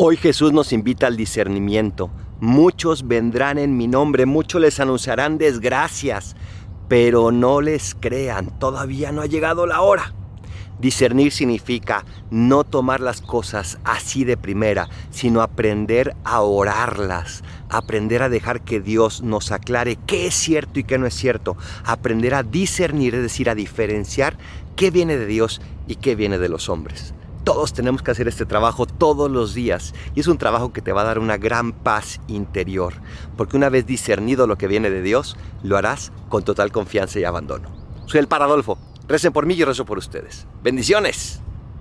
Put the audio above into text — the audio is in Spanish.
Hoy Jesús nos invita al discernimiento. Muchos vendrán en mi nombre, muchos les anunciarán desgracias, pero no les crean, todavía no ha llegado la hora. Discernir significa no tomar las cosas así de primera, sino aprender a orarlas, aprender a dejar que Dios nos aclare qué es cierto y qué no es cierto, aprender a discernir, es decir, a diferenciar qué viene de Dios y qué viene de los hombres. Todos tenemos que hacer este trabajo todos los días y es un trabajo que te va a dar una gran paz interior, porque una vez discernido lo que viene de Dios, lo harás con total confianza y abandono. Soy el Paradolfo. Recen por mí y yo rezo por ustedes. Bendiciones.